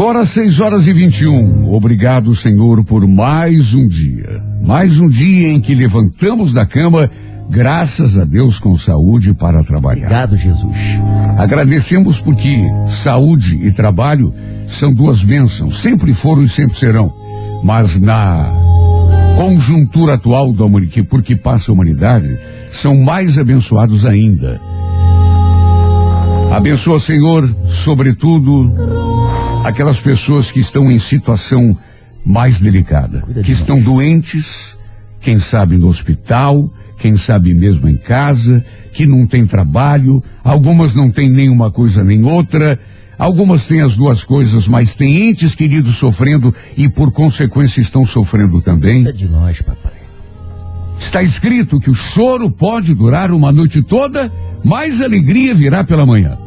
Agora, 6 horas e 21. Obrigado, Senhor, por mais um dia. Mais um dia em que levantamos da cama, graças a Deus, com saúde para trabalhar. Obrigado, Jesus. Agradecemos porque saúde e trabalho são duas bênçãos, sempre foram e sempre serão. Mas na conjuntura atual da humanidade, porque passa a humanidade, são mais abençoados ainda. Abençoa, Senhor, sobretudo aquelas pessoas que estão em situação mais delicada, que estão doentes, quem sabe no hospital, quem sabe mesmo em casa, que não tem trabalho, algumas não têm nenhuma coisa nem outra, algumas têm as duas coisas, mas têm entes queridos sofrendo e por consequência estão sofrendo também. De nós, papai. Está escrito que o choro pode durar uma noite toda, mas alegria virá pela manhã.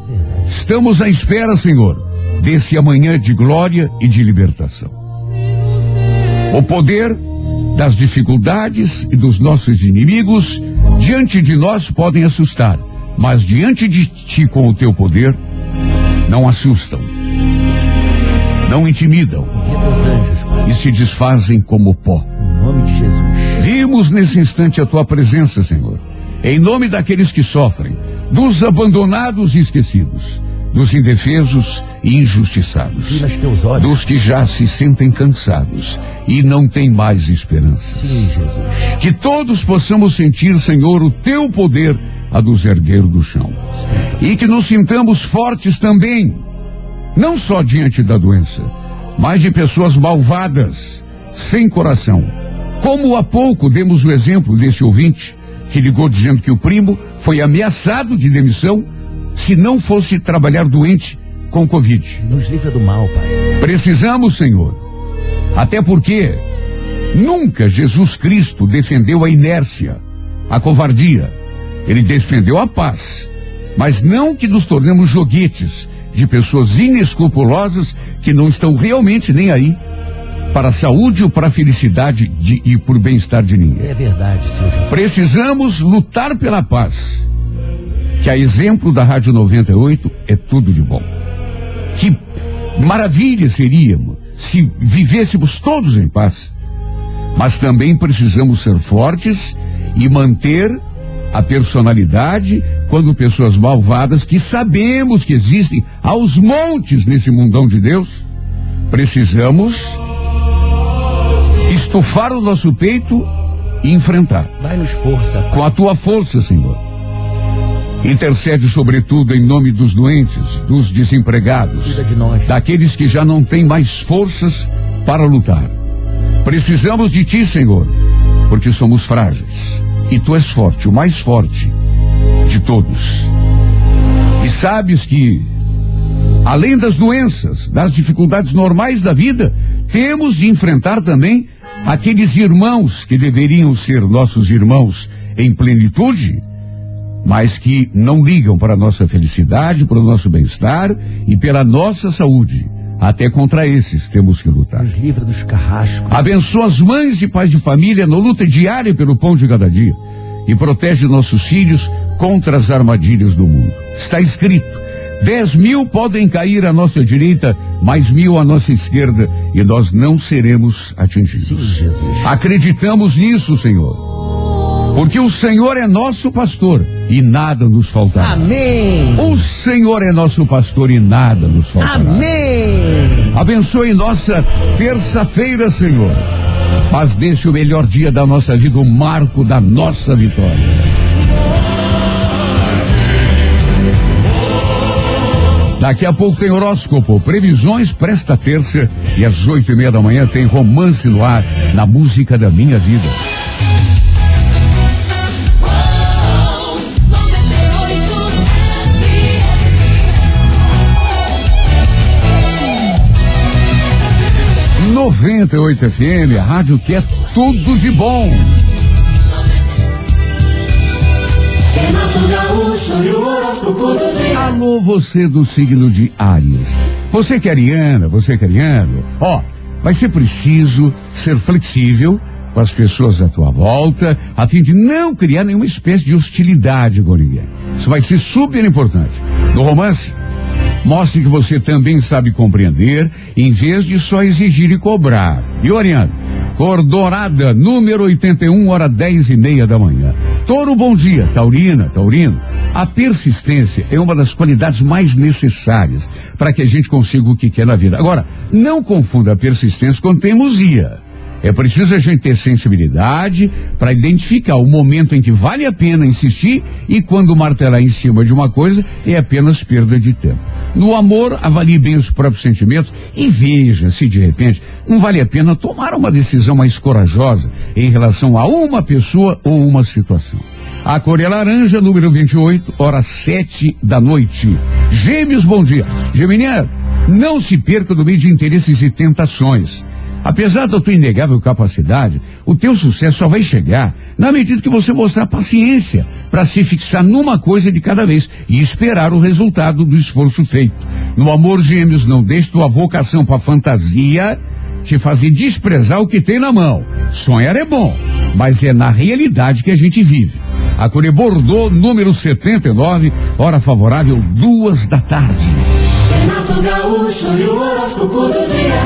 Estamos à espera, Senhor, desse amanhã de glória e de libertação. O poder das dificuldades e dos nossos inimigos diante de nós podem assustar, mas diante de ti com o teu poder não assustam, não intimidam e se desfazem como pó. Vimos nesse instante a tua presença, Senhor, em nome daqueles que sofrem, dos abandonados e esquecidos, dos indefesos e injustiçados, dos que já se sentem cansados e não têm mais esperanças. Sim, Jesus. Que todos possamos sentir, Senhor, o teu poder a nos erguer do chão. E que nos sintamos fortes também, não só diante da doença, mas de pessoas malvadas, sem coração. Como há pouco demos o exemplo desse ouvinte que ligou dizendo que o primo foi ameaçado de demissão se não fosse trabalhar doente com Covid. Nos livra do mal, pai. Precisamos, Senhor. Até porque nunca Jesus Cristo defendeu a inércia, a covardia. Ele defendeu a paz. Mas não que nos tornemos joguetes de pessoas inescrupulosas que não estão realmente nem aí para a saúde ou para a felicidade de, e por bem-estar de ninguém. É verdade, Senhor. Precisamos lutar pela paz. Que a exemplo da Rádio 98 é tudo de bom. Que maravilha seríamos se vivêssemos todos em paz. Mas também precisamos ser fortes e manter a personalidade quando pessoas malvadas que sabemos que existem aos montes nesse mundão de Deus, precisamos estufar o nosso peito e enfrentar Dai-nos força, com a tua força, Senhor. Intercede sobretudo em nome dos doentes, dos desempregados, de daqueles que já não têm mais forças para lutar. Precisamos de ti, Senhor, porque somos frágeis. E tu és forte, o mais forte de todos. E sabes que, além das doenças, das dificuldades normais da vida, temos de enfrentar também aqueles irmãos que deveriam ser nossos irmãos em plenitude, mas que não ligam para a nossa felicidade, para o nosso bem-estar e pela nossa saúde. Até contra esses temos que lutar. Nos livra dos carrascos. Abençoa as mães e pais de família na luta diária pelo pão de cada dia e protege nossos filhos contra as armadilhas do mundo. Está escrito: dez mil podem cair à nossa direita, mais mil à nossa esquerda e nós não seremos Sim, atingidos. Jesus. Acreditamos nisso, Senhor. Porque o Senhor é nosso pastor e nada nos faltará. Amém. O Senhor é nosso pastor e nada nos faltará. Amém. Abençoe nossa terça-feira, Senhor. Faz desse o melhor dia da nossa vida, o marco da nossa vitória. Daqui a pouco tem horóscopo, previsões para esta terça e às oito e meia da manhã tem romance no ar na música da minha vida. Noventa e oito FM, a rádio que é tudo de bom. Alô, você do signo de Áries. Você que é ariana, você que é ariano, ó, vai ser preciso ser flexível com as pessoas à tua volta, a fim de não criar nenhuma espécie de hostilidade com ninguém. Isso vai ser super importante. No romance, Mostre que você também sabe compreender, em vez de só exigir e cobrar. E Oriano, cor dourada, número 81, hora 10 e meia da manhã. Toro, bom dia. Taurina, Taurino. A persistência é uma das qualidades mais necessárias para que a gente consiga o que quer na vida. Agora, não confunda a persistência com teimosia. É preciso a gente ter sensibilidade para identificar o momento em que vale a pena insistir e quando martelar em cima de uma coisa é apenas perda de tempo. No amor, avalie bem os próprios sentimentos e veja se de repente não vale a pena tomar uma decisão mais corajosa em relação a uma pessoa ou uma situação. A cor é laranja, número 28, hora sete da noite. Gêmeos, bom dia. Geminiano, não se perca do meio de interesses e tentações. Apesar da tua inegável capacidade, o teu sucesso só vai chegar na medida que você mostrar paciência para se fixar numa coisa de cada vez e esperar o resultado do esforço feito. No amor gêmeos, não deixe tua vocação para fantasia te fazer desprezar o que tem na mão. Sonhar é bom, mas é na realidade que a gente vive. A Bordeaux, número 79, hora favorável, duas da tarde.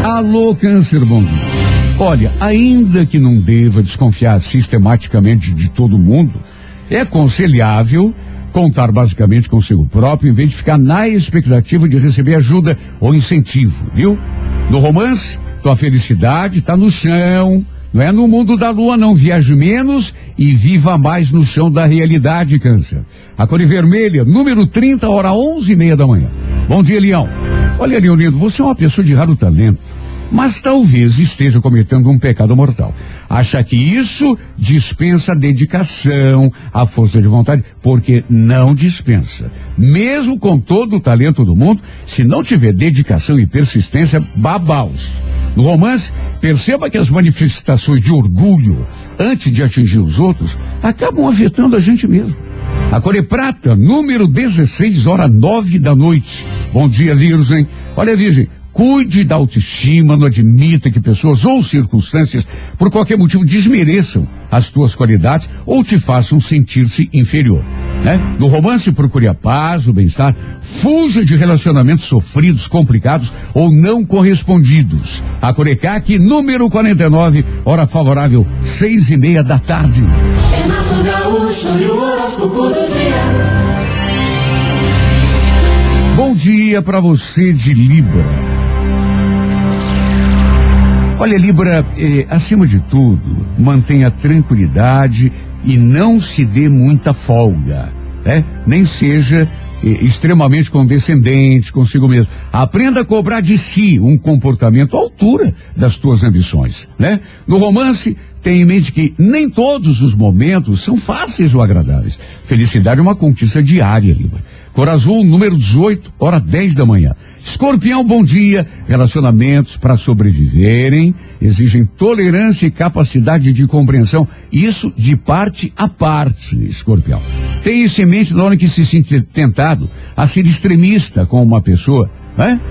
Alô, câncer bom. Olha, ainda que não deva desconfiar sistematicamente de todo mundo, é aconselhável contar basicamente consigo próprio em vez de ficar na expectativa de receber ajuda ou incentivo, viu? No romance, tua felicidade tá no chão, não é no mundo da lua não. Viaje menos e viva mais no chão da realidade, câncer. A cor vermelha, número 30, hora onze e meia da manhã. Bom dia, Leão. Olha, Leonino, você é uma pessoa de raro talento, mas talvez esteja cometendo um pecado mortal. Acha que isso dispensa dedicação, a força de vontade, porque não dispensa. Mesmo com todo o talento do mundo, se não tiver dedicação e persistência, babaus. No romance, perceba que as manifestações de orgulho, antes de atingir os outros, acabam afetando a gente mesmo. A cor é prata, número 16, hora nove da noite. Bom dia, Virgem. Olha, Virgem, cuide da autoestima, não admita que pessoas ou circunstâncias, por qualquer motivo, desmereçam as tuas qualidades ou te façam sentir-se inferior. Né? No romance, procure a paz, o bem-estar, fuja de relacionamentos sofridos, complicados ou não correspondidos. A Corecac, número 49, hora favorável, seis e meia da tarde. Renato Gaúcho e o horóscopo do dia. Bom dia para você de Libra. Olha, Libra, eh, acima de tudo, mantenha tranquilidade e não se dê muita folga, né? Nem seja eh, extremamente condescendente consigo mesmo. Aprenda a cobrar de si um comportamento à altura das tuas ambições, né? No romance, tenha em mente que nem todos os momentos são fáceis ou agradáveis. Felicidade é uma conquista diária, Libra. Cor azul, número 18, hora 10 da manhã. Escorpião, bom dia. Relacionamentos para sobreviverem exigem tolerância e capacidade de compreensão. Isso de parte a parte, Escorpião. Tenha isso em mente na hora que se sentir tentado a ser extremista com uma pessoa.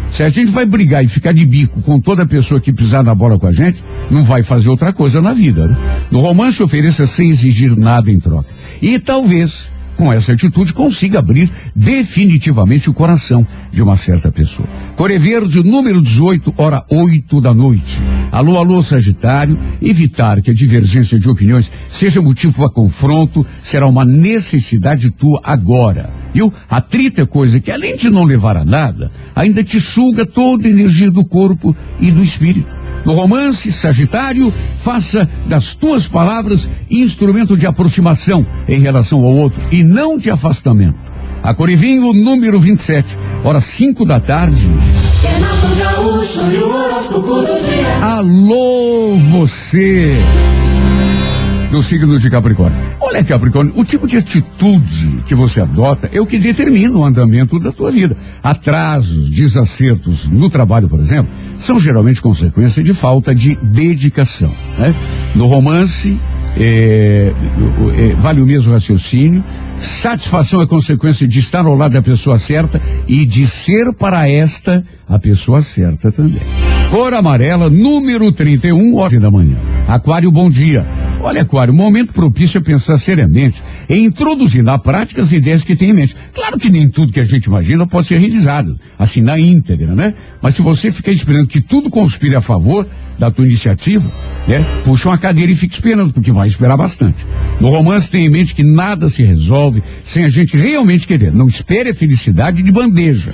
Se a gente vai brigar e ficar de bico com toda pessoa que pisar na bola com a gente, não vai fazer outra coisa na vida. Né? No romance, ofereça sem exigir nada em troca. E talvez com essa atitude, consiga abrir definitivamente o coração de uma certa pessoa. Core Verde, número 18, hora 8 da noite. Alô, alô, Sagitário. Evitar que a divergência de opiniões seja motivo para confronto será uma necessidade tua agora. Viu? Atrito é coisa que, além de não levar a nada, ainda te suga toda a energia do corpo e do espírito. No romance, Sagitário, faça das tuas palavras instrumento de aproximação em relação ao outro e não de afastamento. A Corivinho, número 27, horas 5 da tarde. Renato Gaúcho e o horóscopo do dia. Alô, você do signo de Capricórnio. Olha, Capricórnio, o tipo de atitude que você adota é o que determina o andamento da tua vida. Atrasos, desacertos no trabalho, por exemplo, são geralmente consequência de falta de dedicação. Né? No romance, é, é, vale o mesmo raciocínio. Satisfação é consequência de estar ao lado da pessoa certa e de ser para esta a pessoa certa também. Cor amarela, número 31, ordem da manhã. Aquário, bom dia. Olha, Aquário, momento propício é pensar seriamente em introduzir na prática as ideias que tem em mente. Claro que nem tudo que a gente imagina pode ser realizado, assim, na íntegra, né? Mas se você ficar esperando que tudo conspire a favor da tua iniciativa, né? Puxa uma cadeira e fica esperando, porque vai esperar bastante. No romance tem em mente que nada se resolve sem a gente realmente querer. Não espere a felicidade de bandeja.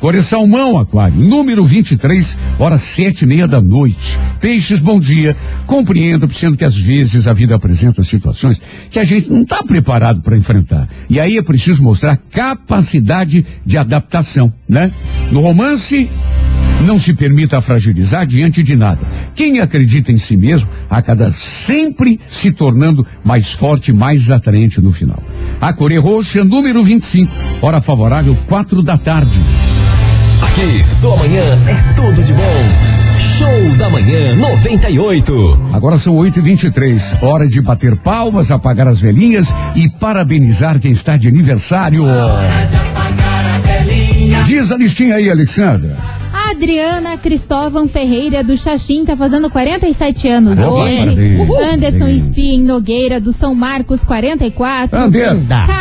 Correção mão, Aquário, número 23, hora sete e meia da noite. Peixes, bom dia. Compreendo, sendo que às vezes a vida apresenta situações que a gente não está preparado para enfrentar. E aí é preciso mostrar capacidade de adaptação, né? No romance, não se permita fragilizar diante de nada. Quem acredita em si mesmo acaba sempre se tornando mais forte, mais atraente no final. A Corê Roxa, número 25, hora favorável, quatro da tarde. Aqui, sua manhã é tudo de bom. Show da Manhã 98. Agora são 8 e 23 hora de bater palmas, apagar as velhinhas e parabenizar quem está de aniversário. Diz a listinha aí, Alexandra. Adriana Cristóvão Ferreira do Xaxim tá fazendo 47 anos Opa, hoje. parabéns. Anderson Parabéns. Espiem Nogueira do São Marcos 44. Ander.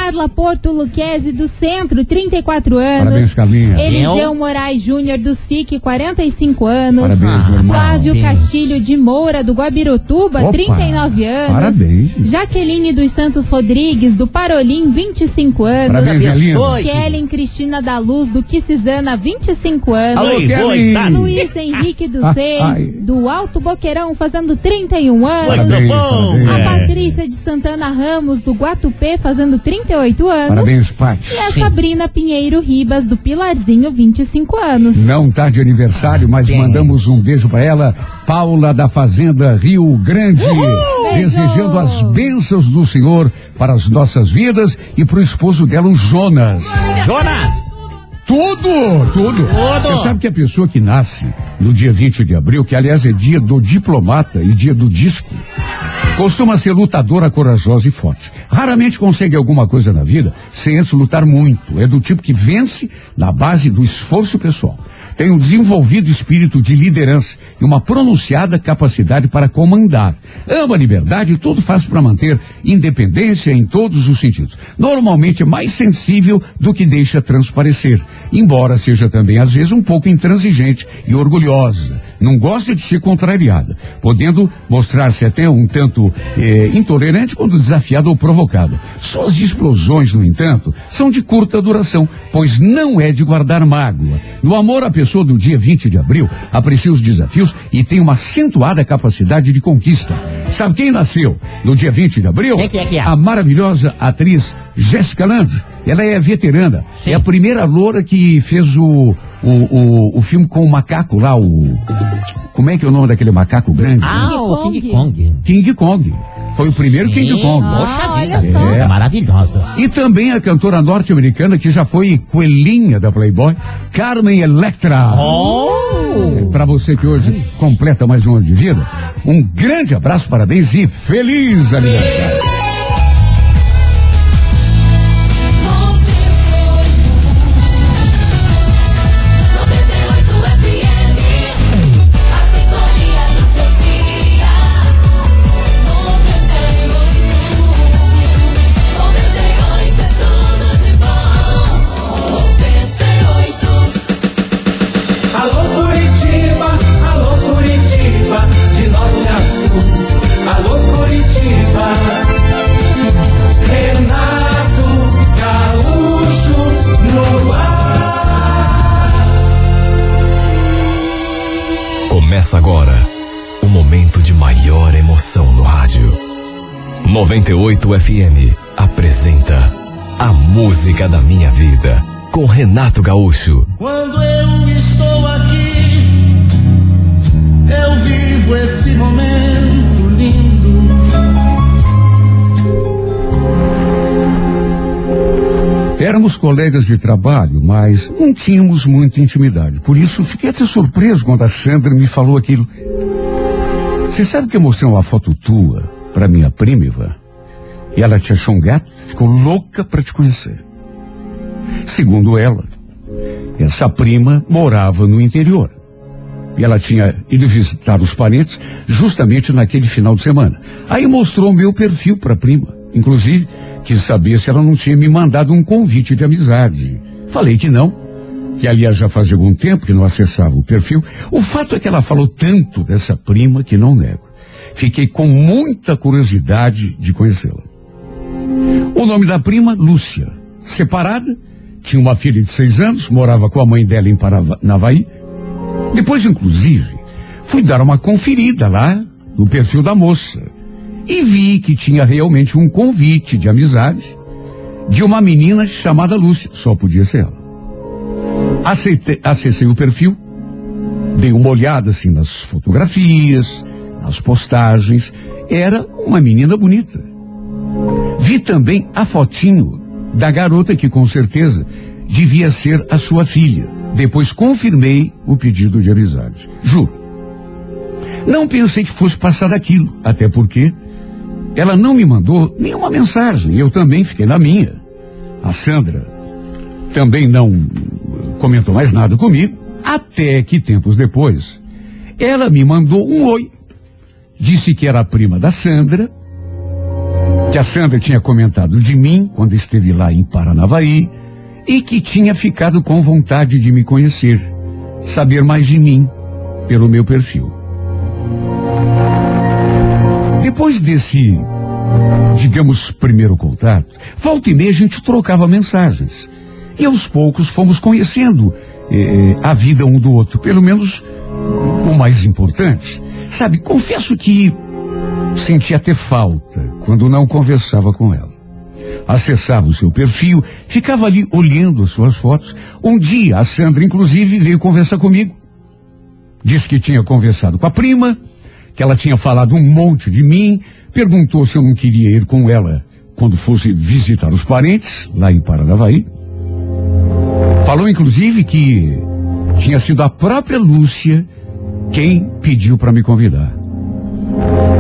Carla Porto Luquezzi do Centro 34 anos. Parabéns, Carlinha. Eliseu Moraes Júnior do SIC 45 anos. Parabéns, meu irmão. Flávio Castilho de Moura do Guabirutuba Opa, 39 anos. parabéns. Jaqueline dos Santos Rodrigues do Parolim 25 anos. Parabéns. Kellen Cristina da Luz do Quisizana 25 anos. Alô, tá. Luiz Henrique dos Ah, Seis, do Alto Boqueirão, fazendo 31 anos. Parabéns, bom. A parabéns. Patrícia de Santana Ramos, do Guatupê, fazendo 38 anos. Parabéns, Paty. E a Sabrina Pinheiro Ribas, do Pilarzinho, 25 anos. Não tá de aniversário, mas mandamos um beijo pra ela, Paula da Fazenda Rio Grande. Beijo. Desejando as bênçãos do Senhor para as nossas vidas e pro esposo dela, o Jonas. Jonas! Tudo, tudo. Você sabe que a pessoa que nasce no dia 20 de abril, que aliás é dia do diplomata e dia do disco, costuma ser lutadora, corajosa e forte. Raramente consegue alguma coisa na vida sem antes lutar muito. É do tipo que vence na base do esforço pessoal. Tem um desenvolvido espírito de liderança e uma pronunciada capacidade para comandar. Ama a liberdade e tudo faz para manter independência em todos os sentidos. Normalmente é mais sensível do que deixa transparecer, embora seja também às vezes um pouco intransigente e orgulhosa. Não gosta de ser contrariada, podendo mostrar-se até um tanto eh, intolerante quando desafiada ou provocada. Suas explosões, no entanto, são de curta duração, pois não é de guardar mágoa. No amor, a pessoa do dia 20 de abril aprecia os desafios e tem uma acentuada capacidade de conquista. Sabe quem nasceu no dia 20 de abril? Quem que é que é? A maravilhosa atriz Jéssica Lange. Ela é veterana. É a primeira loura que fez o, o, o, o filme com o macaco lá, o. Como é que é o nome daquele macaco grande? Ah, o King King Kong. King Kong. Foi o primeiro King Kong. Poxa Ah, vida. olha só. É maravilhosa. E também a cantora norte-americana que já foi coelhinha da Playboy, Carmen Electra. Oh! Para você que hoje completa mais um ano de vida, um grande abraço, parabéns e feliz aniversário. 98 FM apresenta A Música da Minha Vida com Renato Gaúcho. Quando eu estou aqui, eu vivo esse momento lindo. Éramos colegas de trabalho, mas não tínhamos muita intimidade. Por isso, fiquei até surpreso quando a Sandra me falou aquilo. Você sabe que eu mostrei uma foto tua para minha prima, Ivan? E ela te achou um gato? Ficou louca para te conhecer. Segundo ela, essa prima morava no interior. E ela tinha ido visitar os parentes justamente naquele final de semana. Aí mostrou meu perfil para a prima. Inclusive, quis saber se ela não tinha me mandado um convite de amizade. Falei que não, que aliás já fazia algum tempo que não acessava o perfil. O fato é que ela falou tanto dessa prima que não nego. Fiquei com muita curiosidade de conhecê-la. O nome da prima, Lúcia. Separada, tinha uma filha de seis anos, morava com a mãe dela em Paranavaí. Depois, inclusive, fui dar uma conferida lá no perfil da moça e vi que tinha realmente um convite de amizade de uma menina chamada Lúcia. Só podia ser ela. Aceitei, acessei o perfil, dei uma olhada assim nas fotografias, nas postagens. Era uma menina bonita. Vi também a fotinho da garota que com certeza devia ser a sua filha. Depois confirmei o pedido de amizade. Juro. Não pensei que fosse passar daquilo, até porque ela não me mandou nenhuma mensagem. Eu também fiquei na minha. A Sandra também não comentou mais nada comigo, até que tempos depois ela me mandou um oi. Disse que era prima da Sandra, que a Sandra tinha comentado de mim quando esteve lá em Paranavaí e que tinha ficado com vontade de me conhecer, saber mais de mim pelo meu perfil. Depois desse, digamos, primeiro contato, volta e meia a gente trocava mensagens. E aos poucos fomos conhecendo eh, a vida um do outro, pelo menos o mais importante. Sabe, confesso que senti até falta quando não conversava com ela. Acessava o seu perfil, ficava ali olhando as suas fotos. Um dia a Sandra, inclusive, veio conversar comigo. Disse que tinha conversado com a prima, que ela tinha falado um monte de mim, perguntou se eu não queria ir com ela quando fosse visitar os parentes, lá em Paranavaí. Falou inclusive que tinha sido a própria Lúcia quem pediu para me convidar.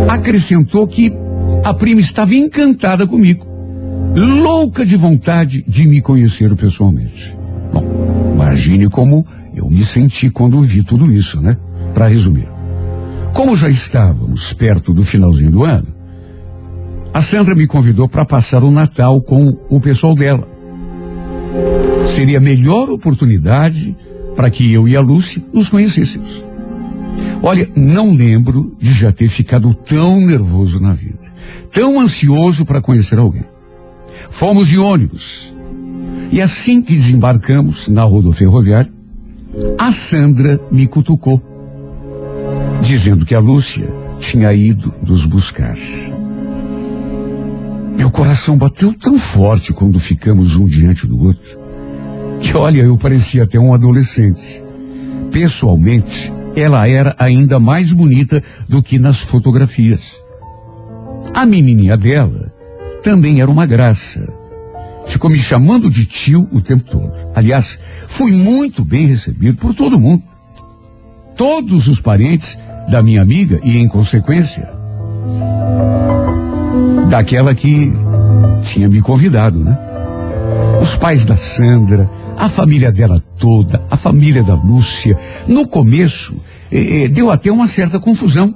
Acrescentou que a prima estava encantada comigo, louca de vontade de me conhecer pessoalmente. Bom, imagine como eu me senti quando vi tudo isso, né? Para resumir. Como já estávamos perto do finalzinho do ano, a Sandra me convidou para passar o Natal com o pessoal dela. Seria a melhor oportunidade para que eu e a Lúcia nos conhecêssemos. Olha, não lembro de já ter ficado tão nervoso na vida, tão ansioso para conhecer alguém. Fomos de ônibus. E assim que desembarcamos na rodoferroviária, a Sandra me cutucou, dizendo que a Lúcia tinha ido nos buscar. Meu coração bateu tão forte quando ficamos um diante do outro, que olha, eu parecia até um adolescente. Pessoalmente, ela era ainda mais bonita do que nas fotografias. A menininha dela também era uma graça. Ficou me chamando de tio o tempo todo. Aliás, fui muito bem recebido por todo mundo. Todos os parentes da minha amiga e, em consequência, daquela que tinha me convidado, né? Os pais da Sandra, a família dela toda, a família da Lúcia. No começo, eh, eh, deu até uma certa confusão.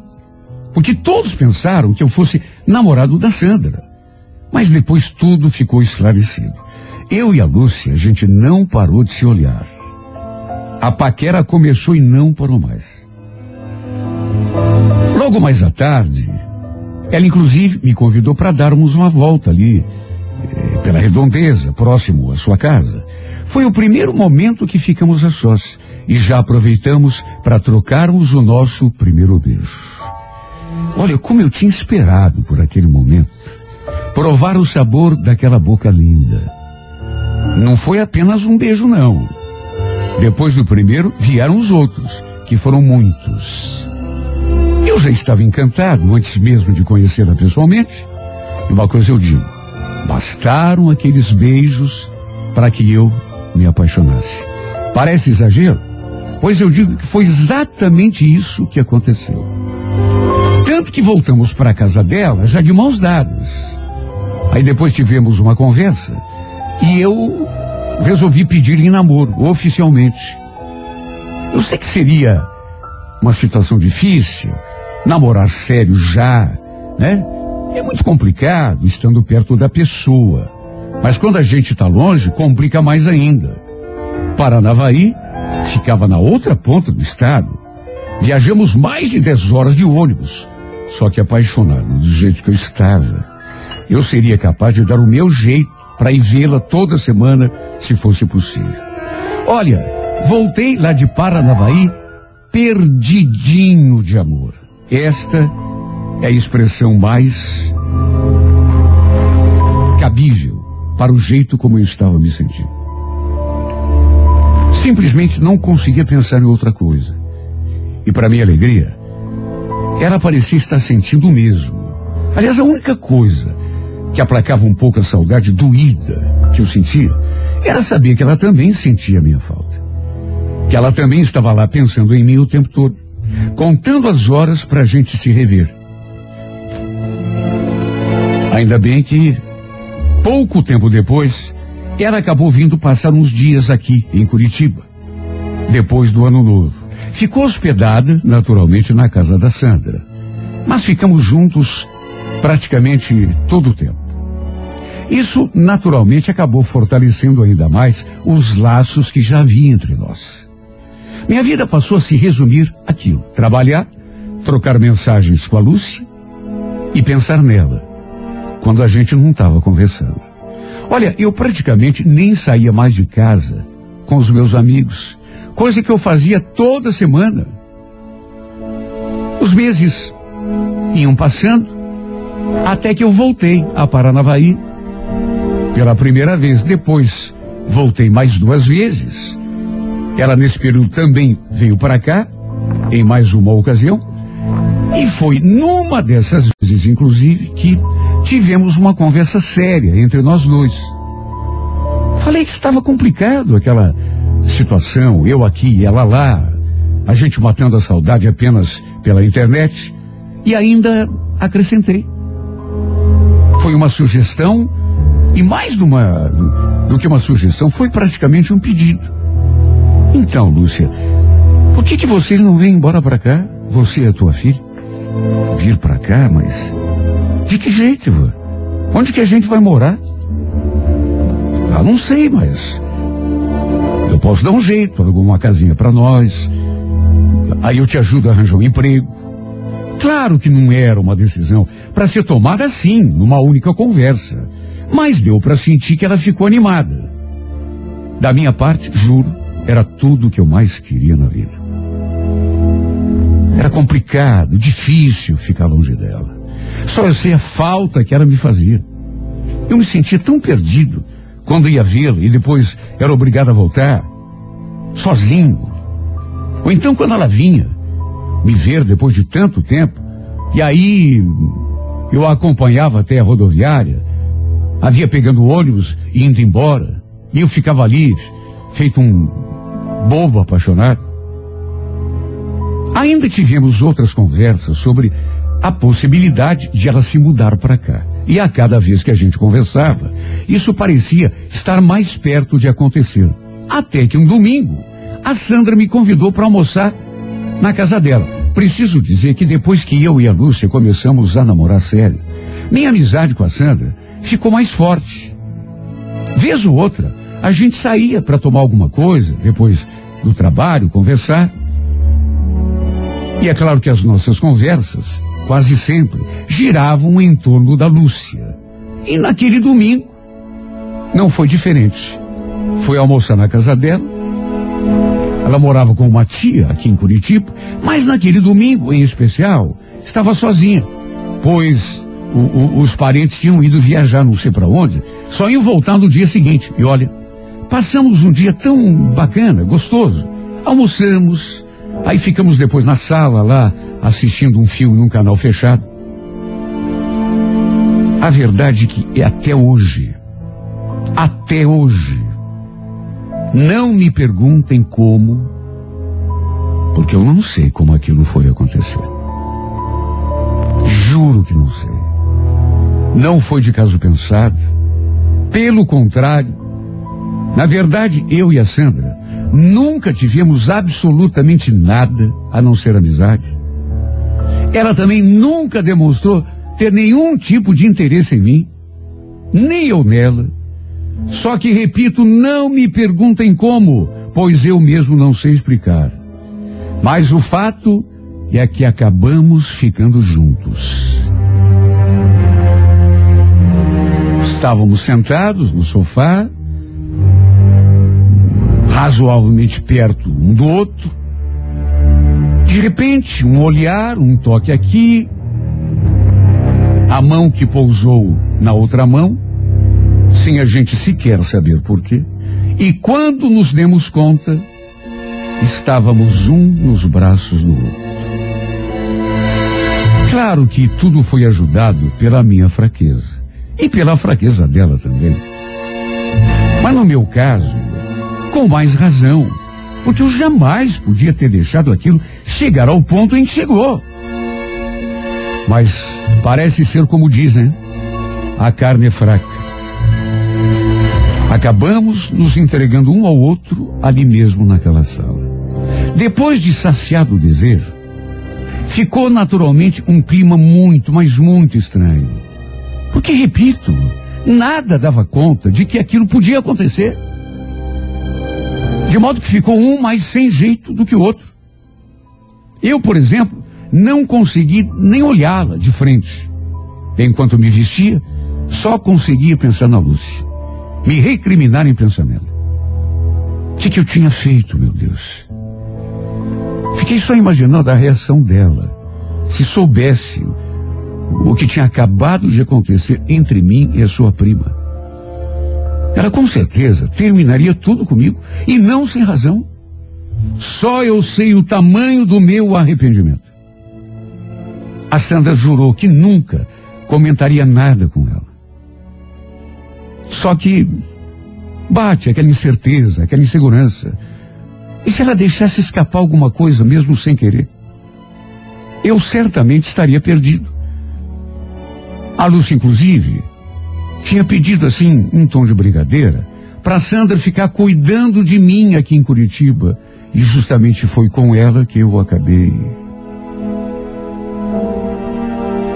Porque todos pensaram que eu fosse namorado da Sandra. Mas depois tudo ficou esclarecido. Eu e a Lúcia, a gente não parou de se olhar. A paquera começou e não parou mais. Logo mais à tarde, ela inclusive me convidou para darmos uma volta ali, eh, pela redondeza, próximo à sua casa. Foi o primeiro momento que ficamos a sós e já aproveitamos para trocarmos o nosso primeiro beijo. Olha, como eu tinha esperado por aquele momento, provar o sabor daquela boca linda. Não foi apenas um beijo, não. Depois do primeiro, vieram os outros, que foram muitos. Eu já estava encantado antes mesmo de conhecê-la pessoalmente. E uma coisa eu digo: bastaram aqueles beijos para que eu me apaixonasse. Parece exagero? Pois eu digo que foi exatamente isso que aconteceu. Tanto que voltamos para a casa dela já de mãos dadas. Aí depois tivemos uma conversa e eu resolvi pedir em namoro, oficialmente. Eu sei que seria uma situação difícil, namorar sério já, né? É muito complicado estando perto da pessoa. Mas quando a gente está longe, complica mais ainda. Paranavaí ficava na outra ponta do estado. Viajamos mais de 10 horas de ônibus. Só que apaixonado do jeito que eu estava, eu seria capaz de dar o meu jeito para ir vê-la toda semana, se fosse possível. Olha, voltei lá de Paranavaí perdidinho de amor. Esta é a expressão mais cabível para o jeito como eu estava me sentindo. Simplesmente não conseguia pensar em outra coisa. E para minha alegria, ela parecia estar sentindo o mesmo. Aliás, a única coisa que aplacava um pouco a saudade doída que eu sentia era saber que ela também sentia a minha falta. Que ela também estava lá pensando em mim o tempo todo, contando as horas para a gente se rever. Ainda bem que, pouco tempo depois, ela acabou vindo passar uns dias aqui, em Curitiba, depois do ano novo. Ficou hospedada, naturalmente, na casa da Sandra. Mas ficamos juntos praticamente todo o tempo. Isso, naturalmente, acabou fortalecendo ainda mais os laços que já havia entre nós. Minha vida passou a se resumir aquilo: trabalhar, trocar mensagens com a Lúcia e pensar nela, quando a gente não estava conversando. Olha, eu praticamente nem saía mais de casa com os meus amigos, coisa que eu fazia toda semana. Os meses iam passando, até que eu voltei a Paranavaí pela primeira vez. Depois voltei mais duas vezes. Ela nesse período também veio para cá, em mais uma ocasião. E foi numa dessas vezes, inclusive, que tivemos uma conversa séria entre nós dois. Falei que estava complicado aquela situação, eu aqui e ela lá, a gente matando a saudade apenas pela internet, e ainda acrescentei. Foi uma sugestão, e mais de uma, do que uma sugestão, foi praticamente um pedido. Então, Lúcia, por que que vocês não vêm embora para cá? Você e a tua filha? Vir para cá, mas de que jeito, Ivan? Onde que a gente vai morar? Ah, não sei, mas eu posso dar um jeito, alguma casinha para nós. Aí eu te ajudo a arranjar um emprego. Claro que não era uma decisão para ser tomada assim, numa única conversa. Mas deu para sentir que ela ficou animada. Da minha parte, juro, era tudo o que eu mais queria na vida. Era complicado, difícil ficar longe dela. Só eu sei a falta que ela me fazia. Eu me sentia tão perdido quando ia vê-la e depois era obrigado a voltar, sozinho. Ou então quando ela vinha me ver depois de tanto tempo, e aí eu a acompanhava até a rodoviária, havia pegando ônibus e indo embora, e eu ficava ali, feito um bobo apaixonado. Ainda tivemos outras conversas sobre a possibilidade de ela se mudar para cá. E a cada vez que a gente conversava, isso parecia estar mais perto de acontecer. Até que um domingo, a Sandra me convidou para almoçar na casa dela. Preciso dizer que depois que eu e a Lúcia começamos a namorar sério, minha amizade com a Sandra ficou mais forte. Vez ou outra, a gente saía para tomar alguma coisa, depois do trabalho, conversar. E é claro que as nossas conversas, quase sempre, giravam em torno da Lúcia. E naquele domingo, não foi diferente. Foi almoçar na casa dela. Ela morava com uma tia aqui em Curitiba, mas naquele domingo, em especial, estava sozinha, pois o, o, os parentes tinham ido viajar não sei para onde, só iam voltar no dia seguinte. E olha, passamos um dia tão bacana, gostoso. Almoçamos, aí ficamos depois na sala lá, assistindo um filme num canal fechado. A verdade é que é até hoje, até hoje, não me perguntem como, porque eu não sei como aquilo foi acontecer. Juro que não sei. Não foi de caso pensado. Pelo contrário, na verdade, eu e a Sandra nunca tivemos absolutamente nada a não ser amizade. Ela também nunca demonstrou ter nenhum tipo de interesse em mim, nem eu nela. Só que, repito, não me perguntem como, pois eu mesmo não sei explicar. Mas o fato é que acabamos ficando juntos. Estávamos sentados no sofá, razoavelmente perto um do outro. De repente, um olhar, um toque aqui, a mão que pousou na outra mão, sem a gente sequer saber porquê. E quando nos demos conta, estávamos um nos braços do outro. Claro que tudo foi ajudado pela minha fraqueza. E pela fraqueza dela também. Mas no meu caso, com mais razão. Porque eu jamais podia ter deixado aquilo chegar ao ponto em que chegou. Mas parece ser como dizem, a carne é fraca. Acabamos nos entregando um ao outro ali mesmo naquela sala. Depois de saciado o desejo, ficou naturalmente um clima muito, mas muito estranho. Porque, repito, nada dava conta de que aquilo podia acontecer. De modo que ficou um mais sem jeito do que o outro. Eu, por exemplo, não consegui nem olhá-la de frente. Enquanto me vestia, só conseguia pensar na Lúcia. Me recriminar em pensamento. O que, que eu tinha feito, meu Deus? Fiquei só imaginando a reação dela. Se soubesse o que tinha acabado de acontecer entre mim e a sua prima. Ela com certeza terminaria tudo comigo e não sem razão. Só eu sei o tamanho do meu arrependimento. A Sandra jurou que nunca comentaria nada com ela. Só que bate aquela incerteza, aquela insegurança. E se ela deixasse escapar alguma coisa, mesmo sem querer? Eu certamente estaria perdido. A Lúcia, inclusive, tinha pedido assim, em tom de brigadeira, para Sandra ficar cuidando de mim aqui em Curitiba. E justamente foi com ela que eu acabei.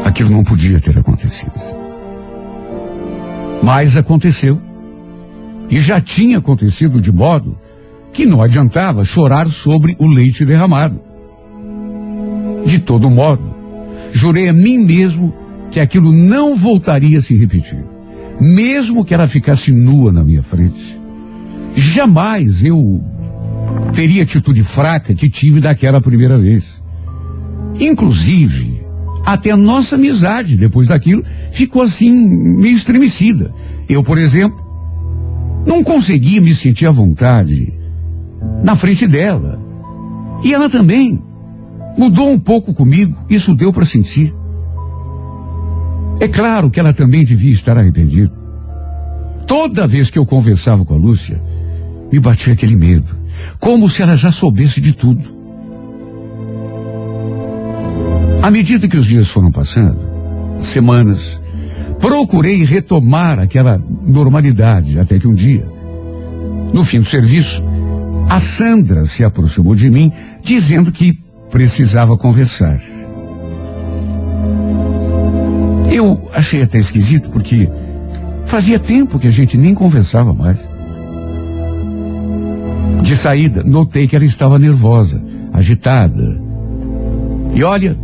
Aquilo não podia ter acontecido. Mas aconteceu. E já tinha acontecido de modo que não adiantava chorar sobre o leite derramado. De todo modo, jurei a mim mesmo que aquilo não voltaria a se repetir. Mesmo que ela ficasse nua na minha frente. Jamais eu teria a atitude fraca que tive daquela primeira vez. Inclusive, até a nossa amizade, depois daquilo, ficou assim, meio estremecida. Eu, por exemplo, não conseguia me sentir à vontade na frente dela. E ela também. Mudou um pouco comigo, isso deu para sentir. É claro que ela também devia estar arrependida. Toda vez que eu conversava com a Lúcia, me batia aquele medo, como se ela já soubesse de tudo. À medida que os dias foram passando, semanas, procurei retomar aquela normalidade, até que um dia, no fim do serviço, a Sandra se aproximou de mim, dizendo que precisava conversar. Eu achei até esquisito, porque fazia tempo que a gente nem conversava mais. De saída, notei que ela estava nervosa, agitada. E olha,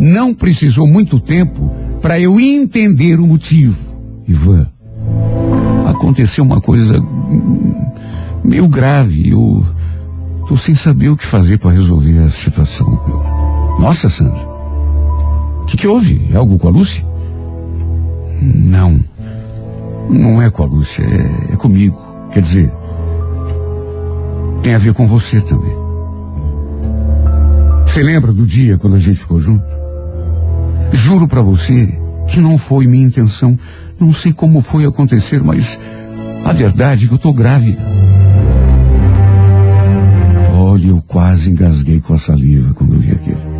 não precisou muito tempo para eu entender o motivo. Ivan, aconteceu uma coisa meio grave. Eu tô sem saber o que fazer para resolver a situação. Nossa, Sandra. Que, que houve? É algo com a Lúcia? Não. Não é com a Lúcia, é, é comigo. Quer dizer, tem a ver com você também. Você lembra do dia quando a gente ficou junto? Juro para você que não foi minha intenção. Não sei como foi acontecer, mas a verdade é que eu tô grávida. Olha, eu quase engasguei com a saliva quando eu vi aquilo.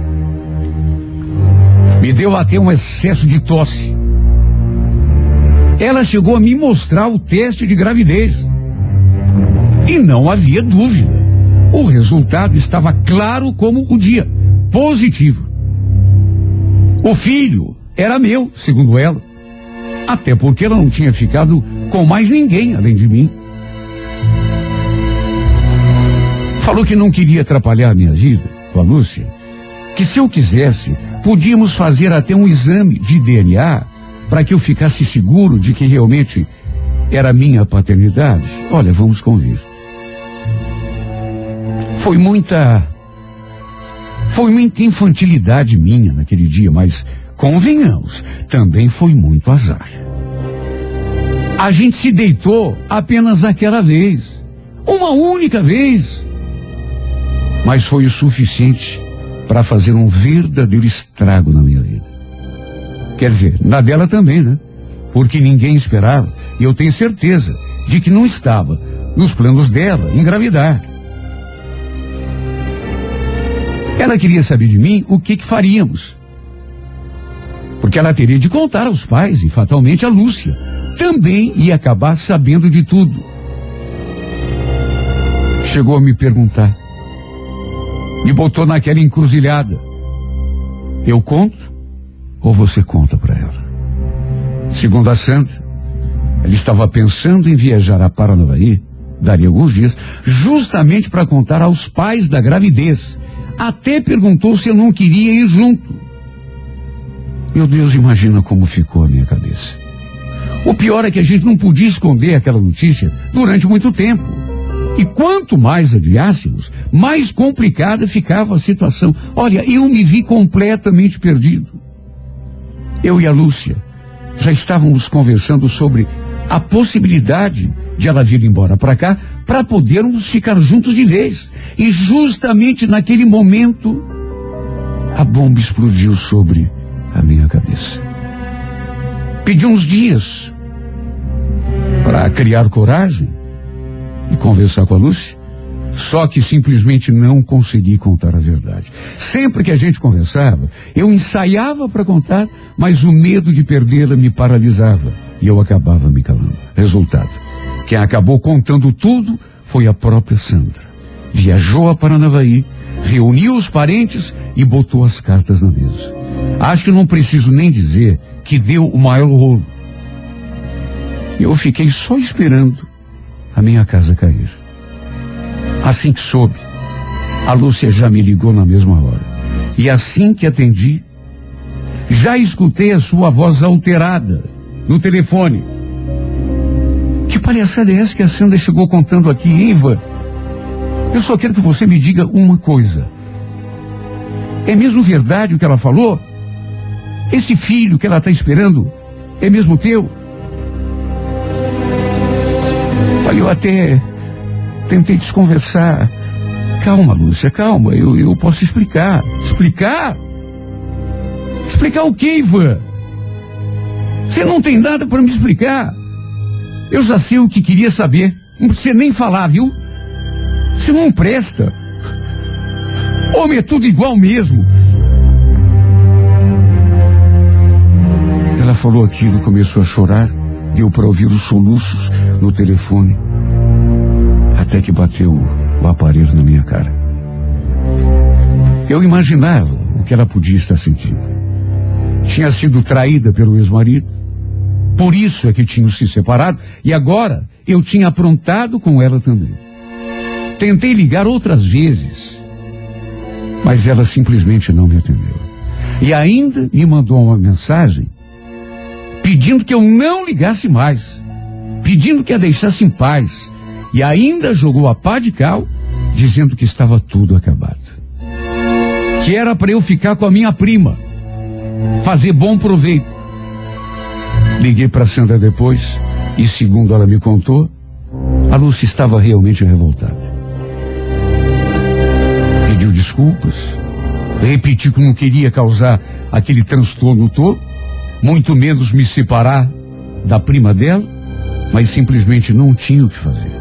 Me deu até um excesso de tosse. Ela chegou a me mostrar o teste de gravidez. E não havia dúvida. O resultado estava claro como o dia. Positivo. O filho era meu, segundo ela. Até porque ela não tinha ficado com mais ninguém além de mim. Falou que não queria atrapalhar minha vida com a Lúcia. Que se eu quisesse, podíamos fazer até um exame de DNA para que eu ficasse seguro de que realmente era minha paternidade. Olha, vamos convir. Foi muita. Foi muita infantilidade minha naquele dia, mas convenhamos, também foi muito azar. A gente se deitou apenas aquela vez. Uma única vez. Mas foi o suficiente para fazer um verdadeiro estrago na minha vida. Quer dizer, na dela também, né? Porque ninguém esperava, e eu tenho certeza de que não estava nos planos dela engravidar. Ela queria saber de mim o que, que faríamos. Porque ela teria de contar aos pais e fatalmente a Lúcia. Também ia acabar sabendo de tudo. Chegou a me perguntar. Me botou naquela encruzilhada. Eu conto ou você conta para ela? Segundo a Sandra, ela estava pensando em viajar a Paranavaí, daria alguns dias, justamente para contar aos pais da gravidez. Até perguntou se eu não queria ir junto. Meu Deus, imagina como ficou a minha cabeça. O pior é que a gente não podia esconder aquela notícia durante muito tempo. E quanto mais adiássemos, mais complicada ficava a situação. Olha, eu me vi completamente perdido. Eu e a Lúcia já estávamos conversando sobre a possibilidade de ela vir embora para cá para podermos ficar juntos de vez. E justamente naquele momento, a bomba explodiu sobre a minha cabeça. Pedi uns dias para criar coragem e conversar com a Lúcia, só que simplesmente não consegui contar a verdade. Sempre que a gente conversava, eu ensaiava para contar, mas o medo de perdê-la me paralisava e eu acabava me calando. Resultado: quem acabou contando tudo foi a própria Sandra. Viajou a Paranavaí, reuniu os parentes e botou as cartas na mesa. Acho que não preciso nem dizer que deu o maior rolo. Eu fiquei só esperando a minha casa cair. Assim que soube, a Lúcia já me ligou na mesma hora. E assim que atendi, já escutei a sua voz alterada no telefone. Que palhaçada é essa que a Sandra chegou contando aqui, Iva? Eu só quero que você me diga uma coisa. É mesmo verdade o que ela falou? Esse filho que ela está esperando é mesmo teu? Olha, eu até tentei desconversar. Calma, Lúcia, calma, eu, eu posso explicar. Explicar? Explicar o que, Ivan? Você não tem nada para me explicar. Eu já sei o que queria saber. Não precisa nem falar, viu? Você não presta. Homem é tudo igual mesmo. Ela falou aquilo, começou a chorar. Deu para ouvir os soluços no telefone. Até que bateu o aparelho na minha cara. Eu imaginava o que ela podia estar sentindo. Tinha sido traída pelo ex-marido. Por isso é que tinham se separado. E agora eu tinha aprontado com ela também. Tentei ligar outras vezes. Mas ela simplesmente não me atendeu. E ainda me mandou uma mensagem pedindo que eu não ligasse mais, pedindo que a deixasse em paz, e ainda jogou a pá de cal, dizendo que estava tudo acabado. Que era para eu ficar com a minha prima, fazer bom proveito. Liguei para Sandra depois, e segundo ela me contou, a Lúcia estava realmente revoltada. Pediu desculpas, repetiu que não queria causar aquele transtorno todo, muito menos me separar da prima dela, mas simplesmente não tinha o que fazer.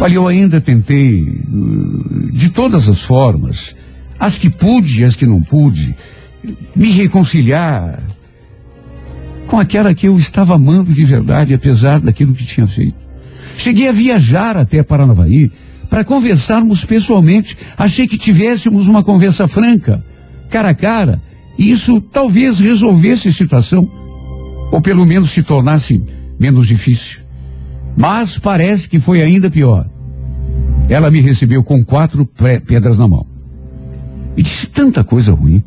Olha, eu ainda tentei, uh, de todas as formas, as que pude e as que não pude, me reconciliar com aquela que eu estava amando de verdade, apesar daquilo que tinha feito. Cheguei a viajar até Paranavaí para conversarmos pessoalmente. Achei que tivéssemos uma conversa franca, cara a cara, e isso talvez resolvesse a situação, ou pelo menos se tornasse menos difícil. Mas parece que foi ainda pior. Ela me recebeu com quatro pe- pedras na mão. E disse tanta coisa ruim.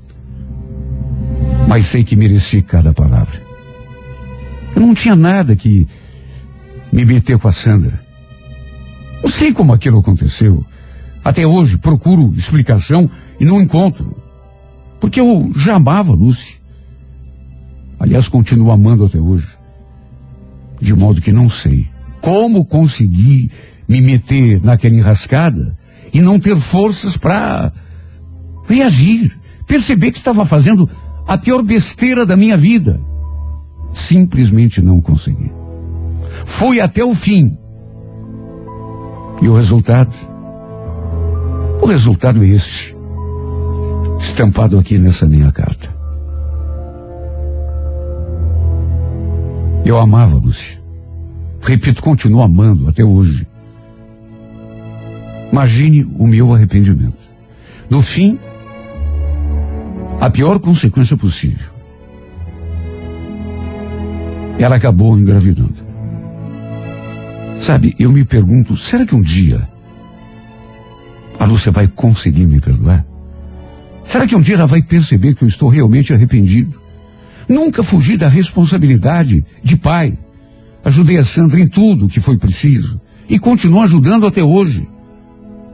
Mas sei que mereci cada palavra. Eu não tinha nada que me meter com a Sandra. Não sei como aquilo aconteceu. Até hoje procuro explicação e não encontro. Porque eu já amava Lucy. Aliás, continuo amando até hoje. De modo que não sei como consegui me meter naquela enrascada e não ter forças para reagir, perceber que estava fazendo a pior besteira da minha vida. Simplesmente não consegui. Fui até o fim. E o resultado? O resultado é este. Estampado aqui nessa minha carta. Eu amava Lúcia. Repito, continuo amando até hoje. Imagine o meu arrependimento. No fim, a pior consequência possível. Ela acabou engravidando. Sabe, eu me pergunto, será que um dia a Lúcia vai conseguir me perdoar? Será que um dia ela vai perceber que eu estou realmente arrependido? Nunca fugi da responsabilidade de pai. Ajudei a Sandra em tudo o que foi preciso e continuo ajudando até hoje.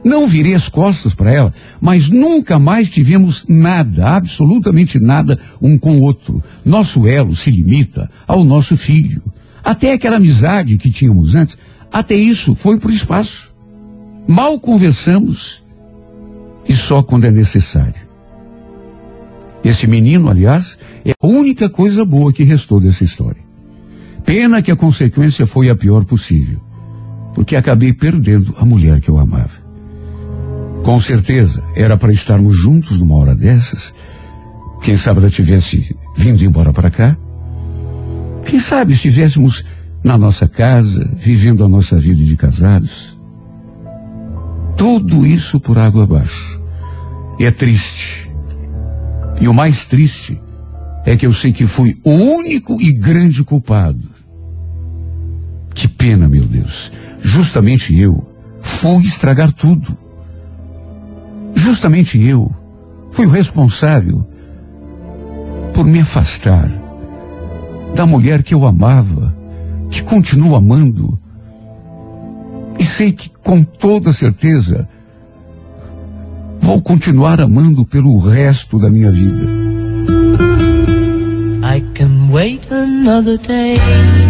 Não virei as costas para ela, mas nunca mais tivemos nada, absolutamente nada, um com o outro. Nosso elo se limita ao nosso filho. Até aquela amizade que tínhamos antes, até isso foi por espaço. Mal conversamos e só quando é necessário. Esse menino, aliás, é a única coisa boa que restou dessa história. Pena que a consequência foi a pior possível, porque acabei perdendo a mulher que eu amava. Com certeza, era para estarmos juntos numa hora dessas. Quem sabe ela tivesse vindo embora para cá. Quem sabe estivéssemos na nossa casa, vivendo a nossa vida de casados. Tudo isso por água abaixo. E é triste. E o mais triste é que eu sei que fui o único e grande culpado. Que pena, meu Deus. Justamente eu fui estragar tudo. Justamente eu fui o responsável por me afastar da mulher que eu amava, que continuo amando. E sei que com toda certeza vou continuar amando pelo resto da minha vida. I can wait another day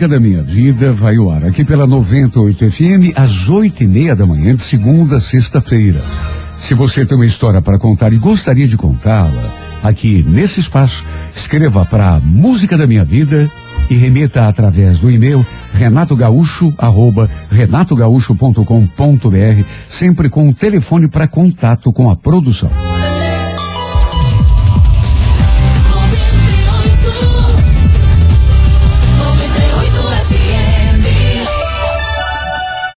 Música da Minha Vida vai ao ar aqui pela 98 FM às oito e meia da manhã de segunda a sexta-feira. Se você tem uma história para contar e gostaria de contá-la aqui nesse espaço, escreva para Música da Minha Vida e remeta através do e-mail renatogaúcho arroba renatogaúcho.com.br sempre com o telefone para contato com a produção.